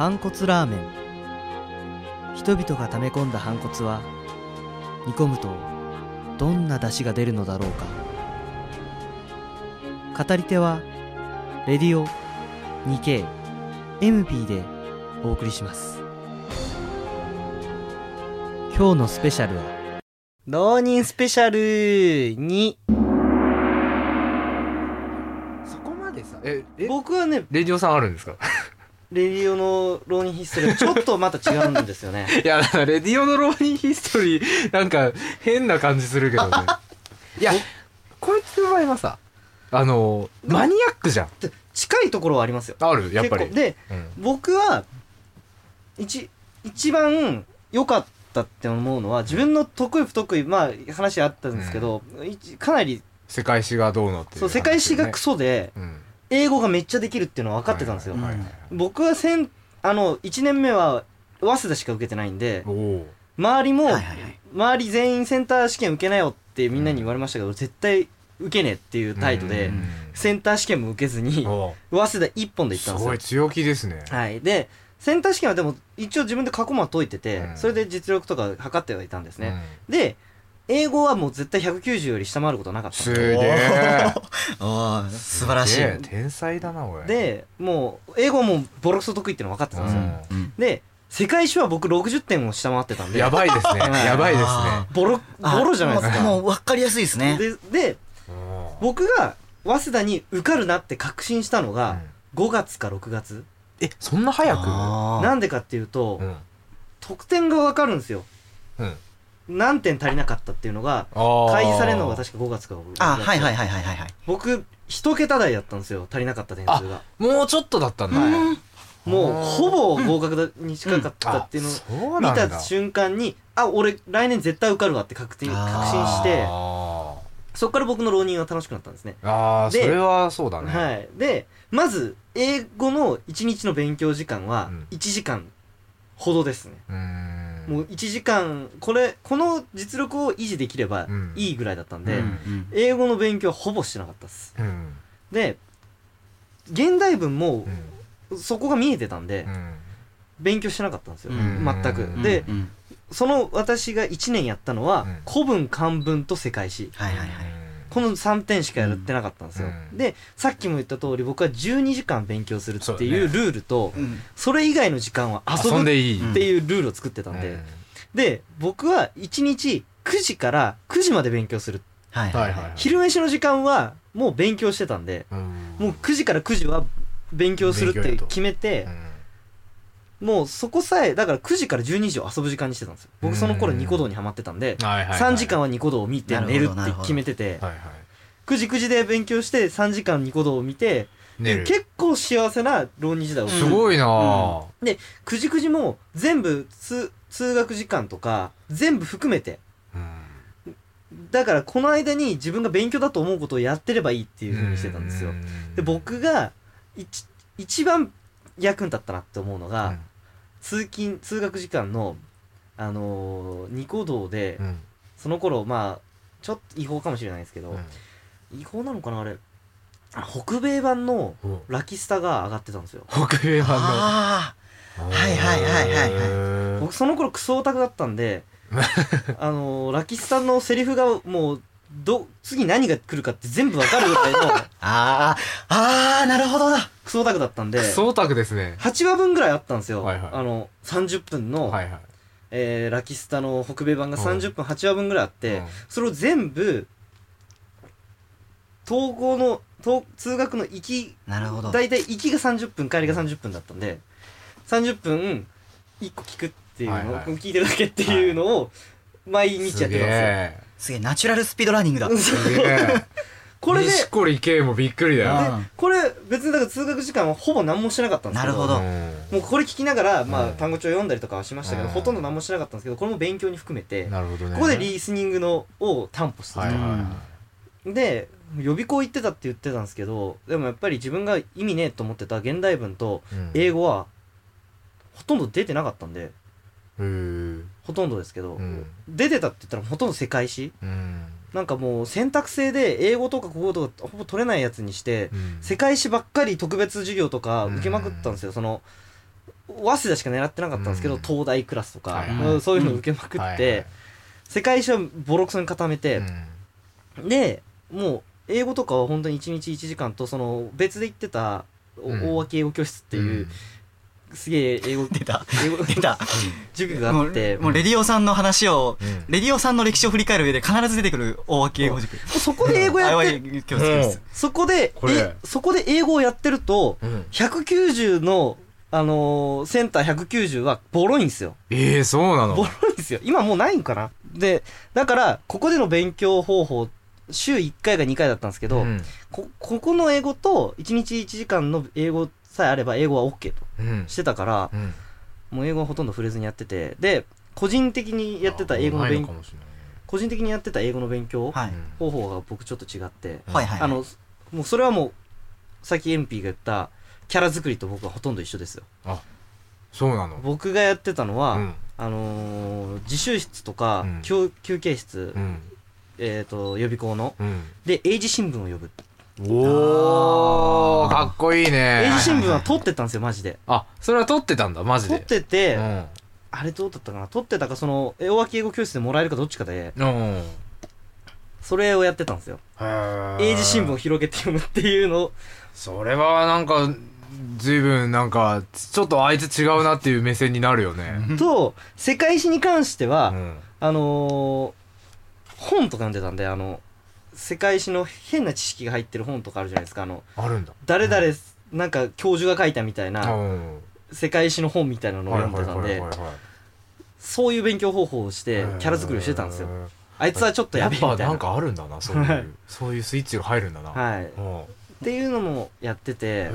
反骨ラーメン。人々が溜め込んだ反骨は煮込むとどんな出汁が出るのだろうか。語り手はレディオ 2KMP でお送りします。今日のスペシャルは浪人スペシャル2そこまでさええ？僕はねレディオさんあるんですか？レディオの浪人ヒストリーはちょっとまた違うんですよね。いやだからレディオの浪人ヒストリーなんか変な感じするけどね。いやこいつの場合はさあのマニアックじゃん。で近いところはありますよ。あるやっぱり。でうん。僕は一一番良かったって思うのは自分の得意不得意まあ話あったんですけど、一かなり世界史がどうのっていうそう世界史がクソソで英語がめっちゃできるっていうのは分かってたんですよ、はいはいはい。僕はせんあの1年目は早稲田しか受けてないんで周りも、はいはいはい。周り全員センター試験受けなよってみんなに言われましたけど、絶対受けねえっていう態度で、うん。センター試験も受けずにお早稲田一本で行ったんですよ。すごい強気ですね。はい。で、センター試験はでも一応自分で過去問解いてて、うん。それで実力とか測ってはいたんですね。で、英語はもう絶対190より下回ることなかったすげえ。素晴らしい。天才だなおい。で、もう、英語はもうボロクソ得意っての分かってたんですよ。うん。うん。で、世界史は僕60点を下回ってたんで、やばいですね。はいやばいですね。あボロ、あボロじゃないですか。もう分かりやすいですね。で、で、僕が早稲田に受かるなって確信したのが、5月か6月。えそんな早く？なんでかっていうと、うん。得点が分かるんですよ。うん何点足りなかったっていうのが、開示されるのが確か5月か6月あはいはいはいはいはいはい。僕一桁台だったんですよ足りなかった点数が。もうちょっとだったんだ。もうほぼ合格だに近かったっていうのを見た瞬間にあ俺来年絶対受かるわって確定確信してあそこから僕の浪人は楽しくなったんですね。ーあーそでれはそうだね。はい。でまず英語の1日の勉強時間はうん。1時間ほどですね、うーんもう1時間これこの実力を維持できればうん。いいぐらいだったんで、ううん。ん英語の勉強はほぼしてなかったです。うん。で現代文もうん。そこが見えてたんで、うん。勉強してなかったんですよ、うん。全く、うん。で、うん。その私が1年やったのは、うん。古文漢文と世界史。はいはいはいこの3点しかやってなかったんですよ、うん。でさっきも言った通り僕は12時間勉強するっていうルールとそ,、うん。れ以外の時間は遊ぶっでいい。ていうルールを作ってたんで、で僕は1日9時から9時まで勉強する。はいはい。はい昼飯の時間はもう勉強してたんでうん。もう9時から9時は勉強するって決めて、うんもうそこさえだから9時から12時を遊ぶ時間にしてたんですよ。僕その頃ニコ動にハマってたんではいはいはい3時間はニコ動を見て寝るって決めててはいはい9時9時で勉強して3時間ニコ動を見て寝る。結構幸せな浪人時代をすごいなぁ9時9時も全部通通学時間とか全部含めて。うん。だからこの間に自分が勉強だと思うことをやってればいいっていうふうにしてたんですよ。うん。で僕が一一番役に立ったなって思うのが、うん通勤通学時間のあのーニコ動で、うん。その頃まあちょっと違法かもしれないですけど、うん。違法なのかなあれ。あ北米版のおラキスタが上がってたんですよ。北米版あのはいはいはいはいはい。はい僕その頃クソオタクだったんで あのーラキスタのセリフがもうど次何が来るかって全部わかるぐらいの。ー あーあーなるほどだクソオタクだったんで。クソオタクですね。8話分ぐらいあったんですよ、はいはい。あの30分の、はいはい。えーラキスタの北米版が30分8話分ぐらいあって、うん。それを全部統合のと通学の行きなるほど。大体行きが30分帰りが30分だったんで30分1個聞くっていうのを、はいはい。聞いてるだけっていうのを毎日やってたんですよ、えすげえナチュラルスピードランニングだ。すげえ。これで錦織圭もびっくりだよ。あこれ別にだから通学時間はほぼ何もしてなかったんですけどなるほど。うん。もうこれ聞きながら、まあ、うん。単語帳読んだりとかはしましたけど、うん。ほとんど何もしてなかったんですけどこれも勉強に含めて、なるほどね。ここでリスニングのを担保してた、はいはいで予備校行ってたって言ってたんですけどでもやっぱり自分が意味ねえと思ってた現代文と英語はほとんど出てなかったんで。へーほとんどですけど、うん。出てたって言ったらほとんど世界史。うん。なんかもう選択制で英語とか国語とかほぼ取れないやつにして、うん。世界史ばっかり特別授業とか受けまくったんですよ、その早稲田しか狙ってなかったんですけど、うん。東大クラスとか、はいはい。うんそういうのを受けまくって、世界史はボロクソに固めて、うん。でもう英語とかは本当に1日1時間とその別で行ってた大脇英語教室っていう、すげえ英語出た。英語出た。塾がもあって。うもうレディオさんの話をうん。うんレディオさんの歴史を振り返る上で必ず出てくる大脇英語塾。そこで英語やってあ教室ですそこでこれえそこで英語をやってるとうん190のあのーセンター190はボロいんですよええそうなのボロいんですよ今もうないんかなでだからここでの勉強方法週1回か2回だったんですけど、うんこここの英語と1日1時間の英語さえあれば英語は OK とうん。してたからうん。もう英語はほとんど触れずにやっててで個人的にやってた英語の勉のかもしれない個人的にやってた英語の勉強はい。方法が僕ちょっと違って、うんはいはい。あのもうそれはもうさっきエンピーが言ったキャラ作りと僕はほとんど一緒ですよ。そうなの？僕がやってたのは、うん。あのー自習室とか、うん。休休憩室、うん。えっ、と予備校の。うん。で英字新聞を呼ぶおーかっこいい英ね字新聞は撮ってたんですよマジで。あそれは撮ってたんだマジ撮っでてて、うん。あれどうだったかな？撮ってたかその大脇英語教室でもらえるかどっちかで。うん。それをやってたんですよ。英字新聞を広げて読むっていうのを。それはなんか随分なんかちょっとあいつ違うなっていう目線になるよね。と世界史に関しては、うん。あのー本とか読んでたんであの世界史の変な知識が入ってる本とかあるじゃないですか。あのあるんだ。誰々、なんか教授が書いたみたいなうん。世界史の本みたいなのを読んでたんでそういう勉強方法をしてキャラ作りをしてたんですよ。あいつはちょっとやべえみたいな。やっぱなんかあるんだなそういはい。うそういうスイッチが入るんだな。はい。っうん。ていうのもやってて。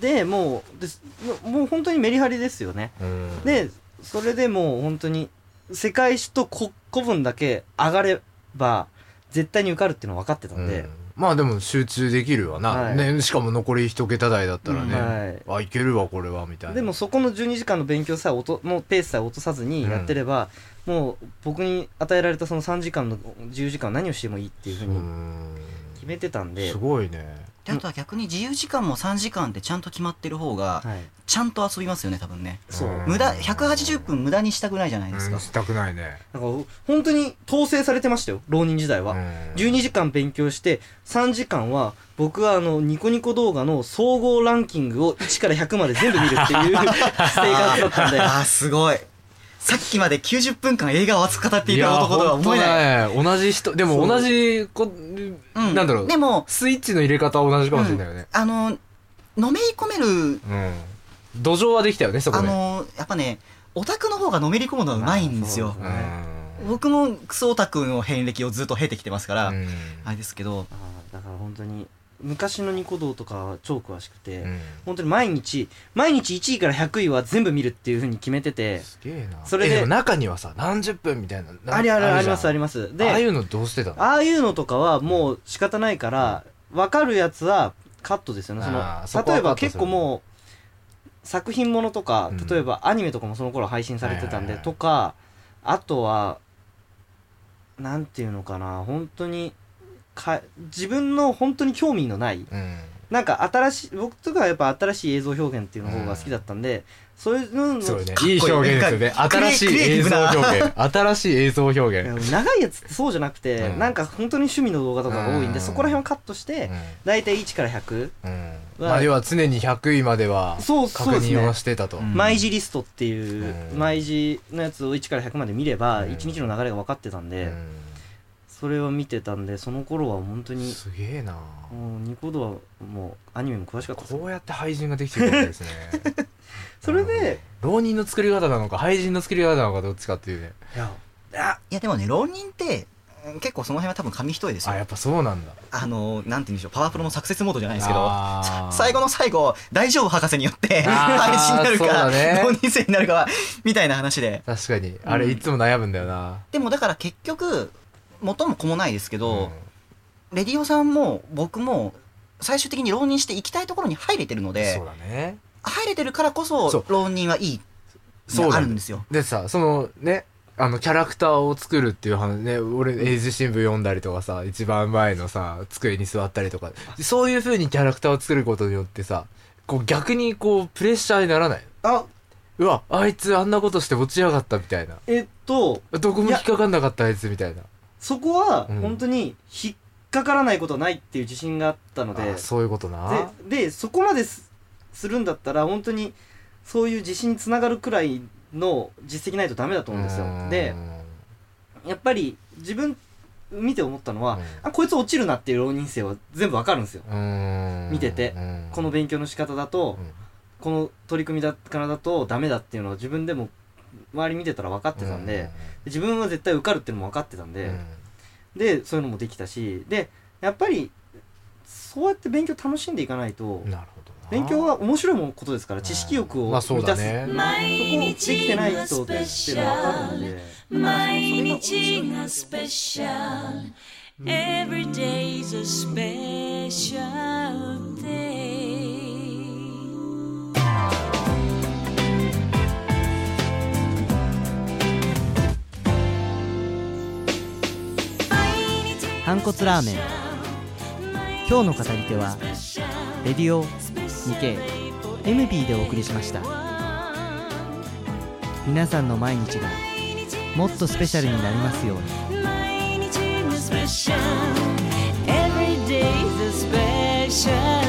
でもうですももう本当にメリハリですよね。うん。でそれでもう本当に世界史とこ古文だけ上がれば絶対に受かるっていうのは分かってたんで、うん。まあでも集中できるわな、はい。ね、しかも残り一桁台だったらね、はい。あいけるわこれはみたいな。でもそこの12時間の勉強さえ落とのペースさえ落とさずにやってれば、もう僕に与えられたその3時間の自由時間は何をしてもいいっていうふううにん。決めてたんで、すごいねであとは逆に自由時間も3時間ってちゃんと決まってる方がはい、ちゃんと遊びますよね多分ね。無駄180分無駄にしたくないじゃないですか。うん。したくないね。なんか本当に統制されてましたよ浪人時代は、うん。12時間勉強して3時間は僕はあのニコニコ動画の総合ランキングを1から100まで全部見るっていう 生活だったんで。あーすごいさっきまで90分間映画を熱く語っていた男とは思えない。ね同じ人でも同じこ、うん。なんだろう。でもスイッチの入れ方は同じかもしれないよね。あののめり込めるうん、土壌はできたよねそこで。あのやっぱねオタクの方がのめり込むのはうまいんですよ。僕もクソオタクの遍歴をずっと経てきてますから、うん。あれですけど。だから本当に昔のニコ動とかは超詳しくて、うん。本当に毎日毎日1位から100位は全部見るっていうふうに決めててすげえな。それで中にはさ何十分みたいななありあるありますあります。でああいうのどうしてたの？ああいうのとかはもう仕方ないから分かるやつはカットですよね。その例えば結構もう作品ものとかうん。例えばアニメとかもその頃配信されてたんでとかあとはなんていうのかな本当にか自分の本当に興味のないうん。なんか新しい僕とかはやっぱ新しい映像表現っていうの方が好きだったんで、そういうののそうね。かっこいいいい表現ですよね。新しい映像表現。新しい映像表現。長いやつってそうじゃなくて、うん。なんか本当に趣味の動画とかが多いんで、うん。そこら辺をカットして、大体1から100、うん。は。まあ要は常に100位まではそう確認をしてたと。うん毎時リストっていう、うん。毎時のやつを1から100まで見れば、うん。1日の流れが分かってたんで、うんそれを見てたんでその頃は本当にすげえな。もうニコ動はもうアニメも詳しかったですこうやって廃人ができてるわけですね。それで、浪人の作り方なのか廃人の作り方なのかどっちかっていうね。いやあいやでもね浪人ってうん結構その辺は多分紙一重ですよ。あやっぱそうなんだ。あのなんて言うんでしょうパワープロのサクセスモードじゃないですけど最後の最後大丈夫博士によって廃止 になるかだね。浪人生になるかはみたいな話で。確かに。あれいつも悩むんだよな、でもだから結局元も子もないですけど、うん。レディオさんも僕も最終的に浪人して行きたいところに入れてるのでそうだね。入れてるからこそ浪人はいいそうあるんですよ。でさそのねあのキャラクターを作るっていう話ね俺英字新聞読んだりとかさ一番前のさ机に座ったりとかそういう風にキャラクターを作ることによってさこう逆にこうプレッシャーにならない？あ。うわあいつあんなことして落ちやがったみたいな。えっとどこも引っかかんなかったあいつみたいなそこはうん。本当に引っかからないことはないっていう自信があったので。あそういうことな。ででそこまですするんだったら本当にそういう自信につながるくらいの実績ないとダメだと思うんですよ。でやっぱり自分見て思ったのは、うん。あこいつ落ちるなっていう浪人生は全部わかるんですよ、見見てて。この勉強の仕方だと、この取り組みだからだとダメだっていうのは自分でも周り見てたら分かってたんで、自分は絶対受かるっていうのも分かってたんで、でそういうのもできたしでやっぱりそうやって勉強楽しんでいかないとなるほどな。勉強は面白いことですから知識欲を満たす、だねそこできてない人っていうのは分かるんで。毎日がスペシャル。Every day is a special day 反骨ラーメン。今日の語り手はレディオ 2K MB でお送りしました。皆さんの毎日がもっとスペシャルになりますように。毎日がスペシャル。Every day's a special